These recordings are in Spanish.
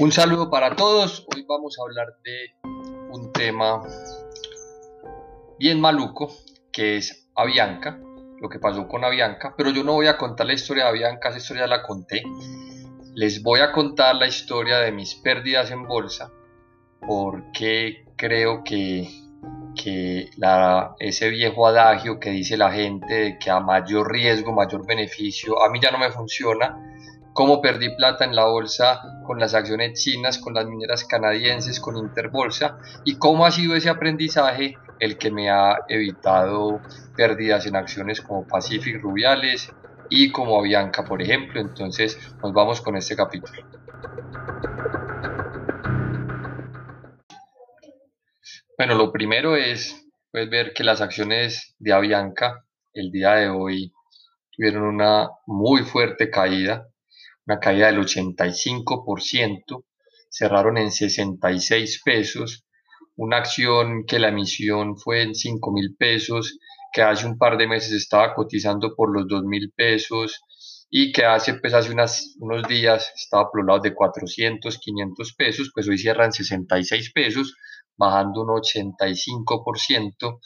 Un saludo para todos. Hoy vamos a hablar de un tema bien maluco, que es Avianca, lo que pasó con Avianca, pero yo no voy a contar la historia de Avianca, esa historia la conté. Les voy a contar la historia de mis pérdidas en bolsa, porque creo que, que ese viejo adagio que dice la gente de que a mayor riesgo, mayor beneficio, a mí ya no me funciona cómo perdí plata en la bolsa con las acciones chinas, con las mineras canadienses, con Interbolsa y cómo ha sido ese aprendizaje el que me ha evitado pérdidas en acciones como Pacific Rubiales y como Avianca, por ejemplo. Entonces nos vamos con este capítulo. Bueno, lo primero es pues, ver que las acciones de Avianca el día de hoy tuvieron una muy fuerte caída una caída del 85%, cerraron en 66 pesos, una acción que la emisión fue en 5 mil pesos, que hace un par de meses estaba cotizando por los 2 mil pesos y que hace, pues hace unos días estaba por los lados de 400, 500 pesos, pues hoy cierran 66 pesos, bajando un 85%,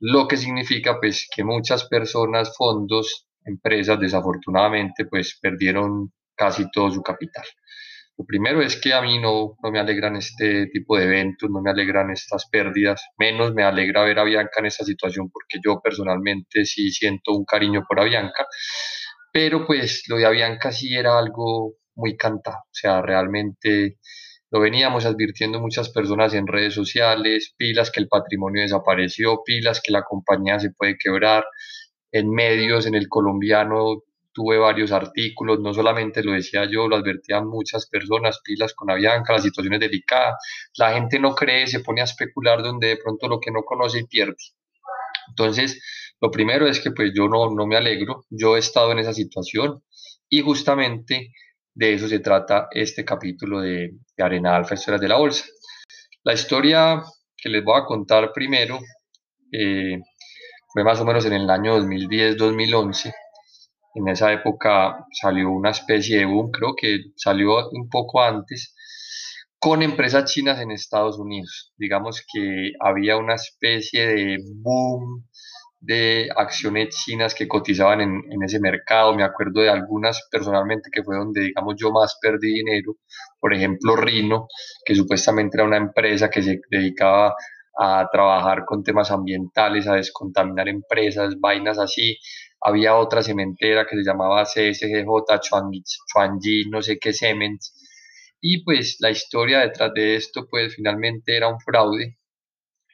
lo que significa pues que muchas personas, fondos, empresas desafortunadamente pues perdieron casi todo su capital. Lo primero es que a mí no, no me alegran este tipo de eventos, no me alegran estas pérdidas, menos me alegra ver a Bianca en esta situación porque yo personalmente sí siento un cariño por Avianca, pero pues lo de Avianca sí era algo muy cantado, o sea, realmente lo veníamos advirtiendo muchas personas en redes sociales, pilas que el patrimonio desapareció, pilas que la compañía se puede quebrar, en medios, en el colombiano tuve varios artículos, no solamente lo decía yo, lo advertían muchas personas, pilas con Avianca, la situación es delicada, la gente no cree, se pone a especular donde de pronto lo que no conoce pierde. Entonces, lo primero es que pues yo no, no me alegro, yo he estado en esa situación y justamente de eso se trata este capítulo de, de Arena Alfa, Historias de la Bolsa. La historia que les voy a contar primero eh, fue más o menos en el año 2010-2011 en esa época salió una especie de boom, creo que salió un poco antes, con empresas chinas en Estados Unidos. Digamos que había una especie de boom de acciones chinas que cotizaban en, ese mercado. Me acuerdo de algunas personalmente que fue donde, digamos, yo más perdí dinero. Por ejemplo, Rino, que supuestamente era una empresa que se dedicaba a trabajar con temas ambientales, a descontaminar empresas, vainas así había otra cementera que se llamaba CSGJ, Chuanji, no sé qué Cements, y pues la historia detrás de esto pues finalmente era un fraude.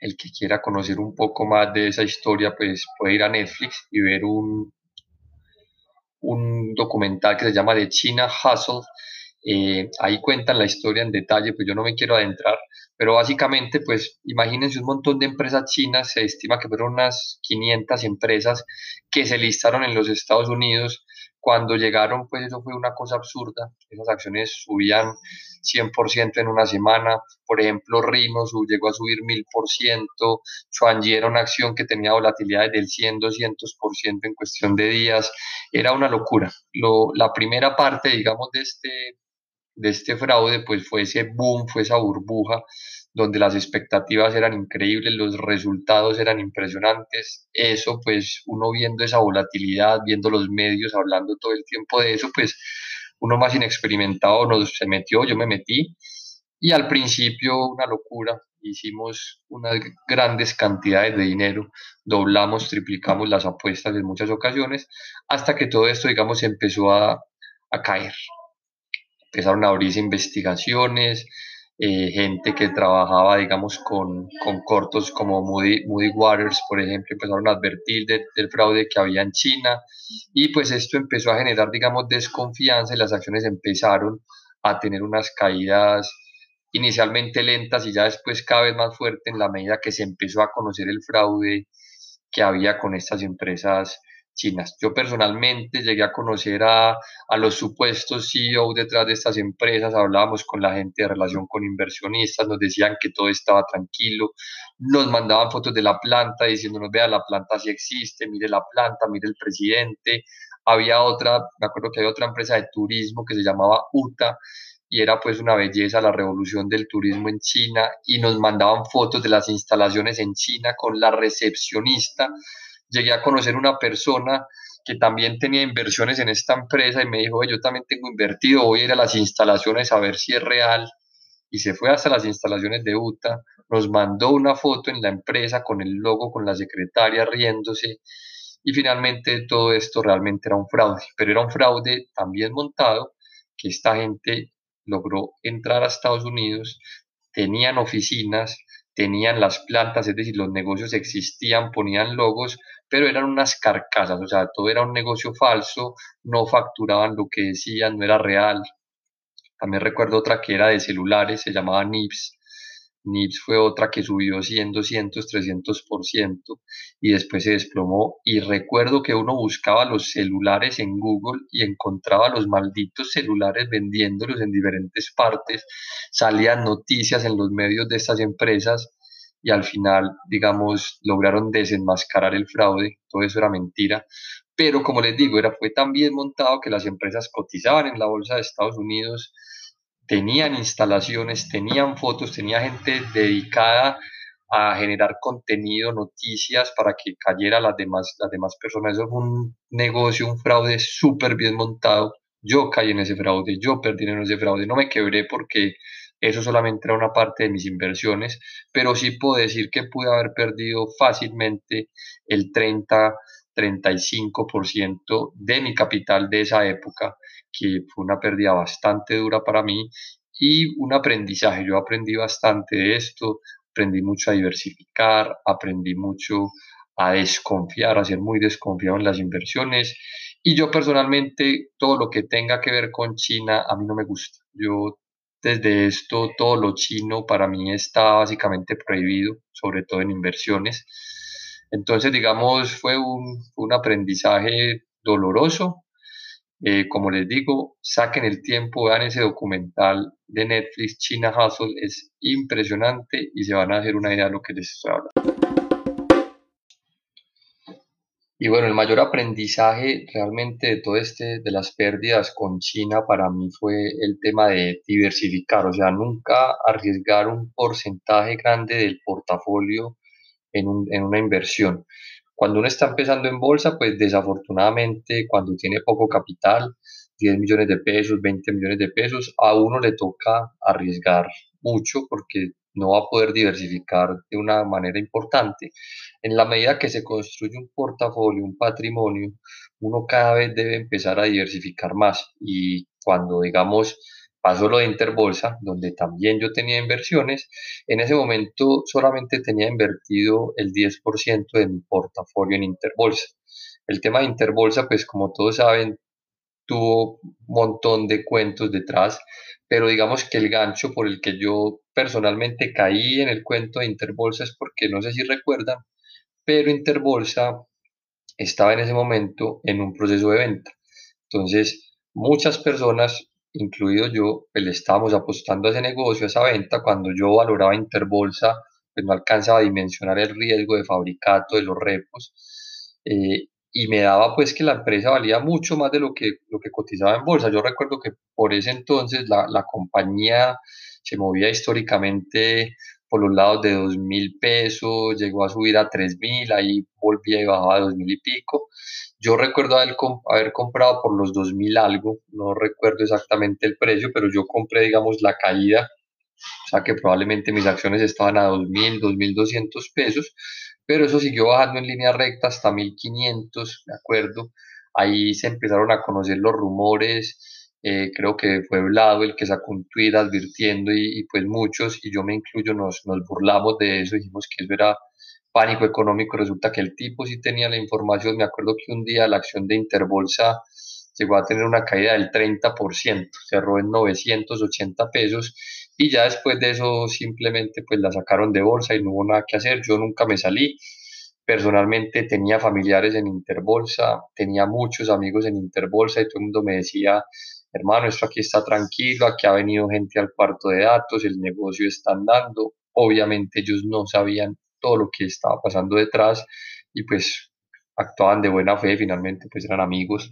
El que quiera conocer un poco más de esa historia pues puede ir a Netflix y ver un, un documental que se llama The China Hustle. Eh, ahí cuentan la historia en detalle, pues yo no me quiero adentrar, pero básicamente, pues imagínense un montón de empresas chinas, se estima que fueron unas 500 empresas que se listaron en los Estados Unidos. Cuando llegaron, pues eso fue una cosa absurda. Esas acciones subían 100% en una semana. Por ejemplo, Rino llegó a subir 1000%. Chuanji era una acción que tenía volatilidades del 100, 200% en cuestión de días. Era una locura. Lo, la primera parte, digamos, de este de este fraude, pues fue ese boom, fue esa burbuja donde las expectativas eran increíbles, los resultados eran impresionantes. Eso, pues uno viendo esa volatilidad, viendo los medios hablando todo el tiempo de eso, pues uno más inexperimentado nos se metió, yo me metí y al principio una locura, hicimos unas grandes cantidades de dinero, doblamos, triplicamos las apuestas en muchas ocasiones, hasta que todo esto, digamos, empezó a, a caer empezaron a abrirse investigaciones, eh, gente que trabajaba, digamos, con, con cortos como Moody, Moody, Waters, por ejemplo, empezaron a advertir del fraude que había en China y pues esto empezó a generar, digamos, desconfianza y las acciones empezaron a tener unas caídas inicialmente lentas y ya después cada vez más fuerte en la medida que se empezó a conocer el fraude que había con estas empresas chinas. Yo personalmente llegué a conocer a, a los supuestos CEO detrás de estas empresas, hablábamos con la gente de relación con inversionistas, nos decían que todo estaba tranquilo, nos mandaban fotos de la planta diciéndonos, vea, la planta sí existe, mire la planta, mire el presidente. Había otra, me acuerdo que había otra empresa de turismo que se llamaba UTA, y era pues una belleza la revolución del turismo en China y nos mandaban fotos de las instalaciones en China con la recepcionista. Llegué a conocer una persona que también tenía inversiones en esta empresa y me dijo, yo también tengo invertido, voy a ir a las instalaciones a ver si es real. Y se fue hasta las instalaciones de UTA, nos mandó una foto en la empresa con el logo, con la secretaria riéndose. Y finalmente todo esto realmente era un fraude, pero era un fraude también montado, que esta gente logró entrar a Estados Unidos, tenían oficinas, tenían las plantas, es decir, los negocios existían, ponían logos, pero eran unas carcasas, o sea, todo era un negocio falso, no facturaban lo que decían, no era real. También recuerdo otra que era de celulares, se llamaba NIPS. NIPS fue otra que subió 100, 200, 300% y después se desplomó. Y recuerdo que uno buscaba los celulares en Google y encontraba los malditos celulares vendiéndolos en diferentes partes. Salían noticias en los medios de estas empresas y al final, digamos, lograron desenmascarar el fraude, todo eso era mentira, pero como les digo, era, fue tan bien montado que las empresas cotizaban en la bolsa de Estados Unidos, tenían instalaciones, tenían fotos, tenía gente dedicada a generar contenido, noticias para que cayera las demás, las demás personas. Eso fue un negocio, un fraude súper bien montado. Yo caí en ese fraude, yo perdí en ese fraude, no me quebré porque eso solamente era una parte de mis inversiones, pero sí puedo decir que pude haber perdido fácilmente el 30, 35% de mi capital de esa época, que fue una pérdida bastante dura para mí y un aprendizaje. Yo aprendí bastante de esto, aprendí mucho a diversificar, aprendí mucho a desconfiar, a ser muy desconfiado en las inversiones. Y yo personalmente, todo lo que tenga que ver con China, a mí no me gusta. Yo desde esto, todo lo chino para mí está básicamente prohibido, sobre todo en inversiones. Entonces, digamos, fue un, aprendizaje doloroso. Eh, como les digo, saquen el tiempo, vean ese documental de Netflix, China Hustle, es impresionante y se van a hacer una idea de lo que les estoy hablando. Y bueno, el mayor aprendizaje realmente de todo este, de las pérdidas con China para mí fue el tema de diversificar, o sea, nunca arriesgar un porcentaje grande del portafolio en, un, en una inversión. Cuando uno está empezando en bolsa, pues desafortunadamente cuando tiene poco capital, 10 millones de pesos, 20 millones de pesos, a uno le toca arriesgar mucho porque no va a poder diversificar de una manera importante. En la medida que se construye un portafolio, un patrimonio, uno cada vez debe empezar a diversificar más. Y cuando, digamos, pasó lo de Interbolsa, donde también yo tenía inversiones, en ese momento solamente tenía invertido el 10% de mi portafolio en Interbolsa. El tema de Interbolsa, pues como todos saben, tuvo un montón de cuentos detrás, pero digamos que el gancho por el que yo personalmente caí en el cuento de Interbolsa es porque no sé si recuerdan, pero Interbolsa estaba en ese momento en un proceso de venta. Entonces, muchas personas, incluido yo, pues le estábamos apostando a ese negocio, a esa venta, cuando yo valoraba Interbolsa, pues no alcanzaba a dimensionar el riesgo de fabricato de los repos. Eh, y me daba pues que la empresa valía mucho más de lo que, lo que cotizaba en bolsa. Yo recuerdo que por ese entonces la, la compañía se movía históricamente por los lados de dos mil pesos, llegó a subir a tres mil, ahí volvía y bajaba a dos mil y pico. Yo recuerdo haber, haber comprado por los dos mil algo, no recuerdo exactamente el precio, pero yo compré, digamos, la caída, o sea que probablemente mis acciones estaban a dos mil, dos mil doscientos pesos, pero eso siguió bajando en línea recta hasta 1500, ¿de acuerdo? Ahí se empezaron a conocer los rumores, eh, creo que fue Vlado el que sacó un tweet advirtiendo y, pues muchos, y yo me incluyo, nos, nos burlamos de eso, dijimos que eso era pánico económico, resulta que el tipo sí tenía la información, me acuerdo que un día la acción de Interbolsa llegó a tener una caída del 30%, cerró en 980 pesos y ya después de eso simplemente pues la sacaron de bolsa y no hubo nada que hacer, yo nunca me salí, personalmente tenía familiares en Interbolsa, tenía muchos amigos en Interbolsa y todo el mundo me decía, hermano, esto aquí está tranquilo, aquí ha venido gente al cuarto de datos, el negocio está andando, obviamente ellos no sabían todo lo que estaba pasando detrás y pues actuaban de buena fe, finalmente pues eran amigos.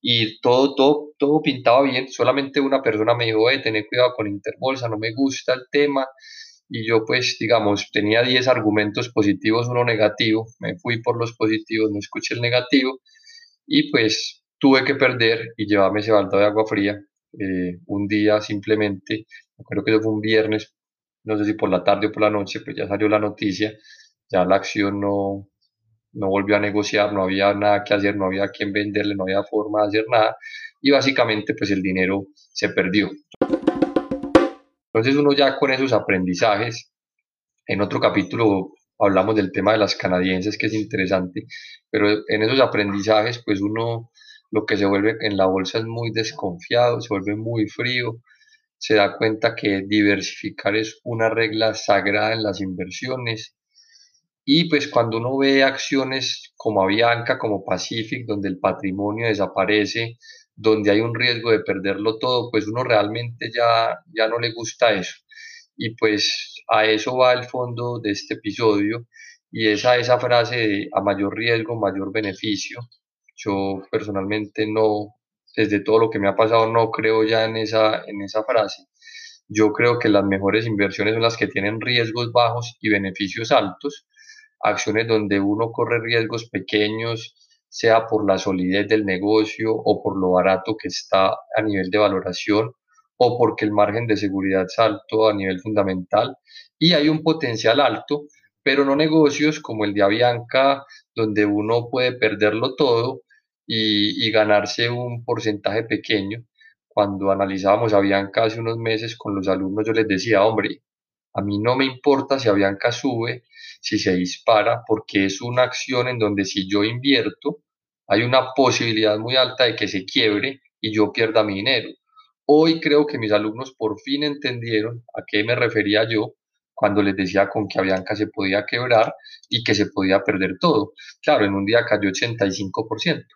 Y todo, todo, todo pintaba bien, solamente una persona me dijo, eh, tener cuidado con Interbolsa, no me gusta el tema, y yo pues, digamos, tenía 10 argumentos positivos, uno negativo, me fui por los positivos, no escuché el negativo, y pues tuve que perder y llevarme ese balde de agua fría, eh, un día simplemente, creo que eso fue un viernes, no sé si por la tarde o por la noche, pues ya salió la noticia, ya la acción no, no volvió a negociar, no había nada que hacer, no había a quién venderle, no había forma de hacer nada y básicamente pues el dinero se perdió. Entonces uno ya con esos aprendizajes, en otro capítulo hablamos del tema de las canadienses que es interesante, pero en esos aprendizajes pues uno lo que se vuelve en la bolsa es muy desconfiado, se vuelve muy frío, se da cuenta que diversificar es una regla sagrada en las inversiones y pues cuando uno ve acciones como Avianca, como Pacific, donde el patrimonio desaparece, donde hay un riesgo de perderlo todo, pues uno realmente ya, ya no le gusta eso. Y pues a eso va el fondo de este episodio y es a esa frase de a mayor riesgo, mayor beneficio. Yo personalmente no, desde todo lo que me ha pasado, no creo ya en esa, en esa frase. Yo creo que las mejores inversiones son las que tienen riesgos bajos y beneficios altos acciones donde uno corre riesgos pequeños, sea por la solidez del negocio o por lo barato que está a nivel de valoración o porque el margen de seguridad es alto a nivel fundamental y hay un potencial alto, pero no negocios como el de Avianca, donde uno puede perderlo todo y, ganarse un porcentaje pequeño. Cuando analizábamos Avianca hace unos meses con los alumnos, yo les decía, hombre, a mí no me importa si Avianca sube, si se dispara, porque es una acción en donde si yo invierto, hay una posibilidad muy alta de que se quiebre y yo pierda mi dinero. Hoy creo que mis alumnos por fin entendieron a qué me refería yo cuando les decía con que Avianca se podía quebrar y que se podía perder todo. Claro, en un día cayó 85%.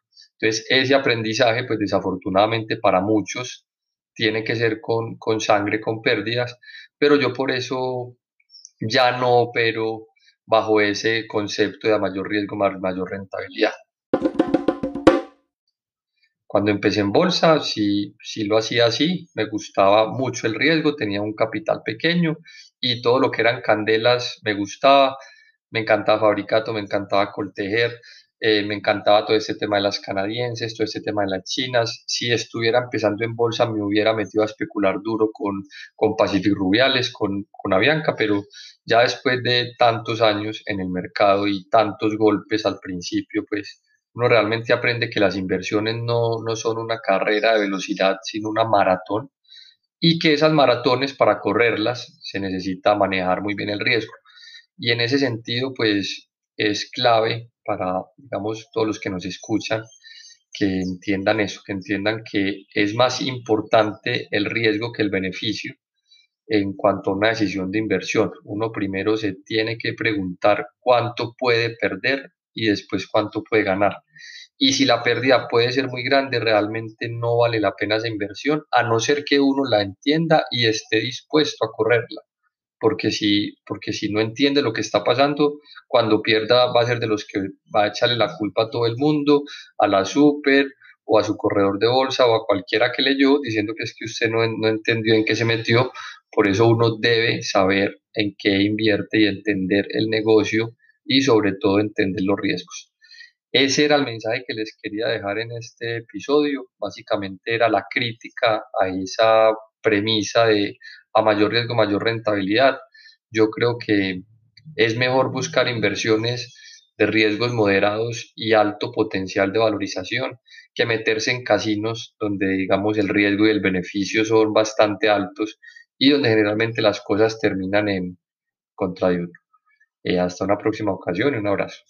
Entonces, ese aprendizaje, pues desafortunadamente para muchos, tiene que ser con, con sangre, con pérdidas, pero yo por eso ya no opero bajo ese concepto de mayor riesgo, mayor rentabilidad. Cuando empecé en bolsa, sí, sí lo hacía así, me gustaba mucho el riesgo, tenía un capital pequeño y todo lo que eran candelas me gustaba, me encantaba fabricato, me encantaba coltejer, eh, me encantaba todo este tema de las canadienses, todo este tema de las chinas. Si estuviera empezando en bolsa, me hubiera metido a especular duro con, con Pacific Rubiales, con, con Avianca, pero ya después de tantos años en el mercado y tantos golpes al principio, pues uno realmente aprende que las inversiones no, no son una carrera de velocidad, sino una maratón y que esas maratones para correrlas se necesita manejar muy bien el riesgo. Y en ese sentido, pues es clave para, digamos, todos los que nos escuchan, que entiendan eso, que entiendan que es más importante el riesgo que el beneficio en cuanto a una decisión de inversión. Uno primero se tiene que preguntar cuánto puede perder y después cuánto puede ganar. Y si la pérdida puede ser muy grande, realmente no vale la pena esa inversión, a no ser que uno la entienda y esté dispuesto a correrla porque si, porque si no entiende lo que está pasando, cuando pierda va a ser de los que va a echarle la culpa a todo el mundo, a la super o a su corredor de bolsa o a cualquiera que leyó diciendo que es que usted no, no entendió en qué se metió. Por eso uno debe saber en qué invierte y entender el negocio y sobre todo entender los riesgos. Ese era el mensaje que les quería dejar en este episodio. Básicamente era la crítica a esa premisa de a mayor riesgo, mayor rentabilidad. Yo creo que es mejor buscar inversiones de riesgos moderados y alto potencial de valorización que meterse en casinos donde digamos el riesgo y el beneficio son bastante altos y donde generalmente las cosas terminan en contra de uno. Eh, hasta una próxima ocasión y un abrazo.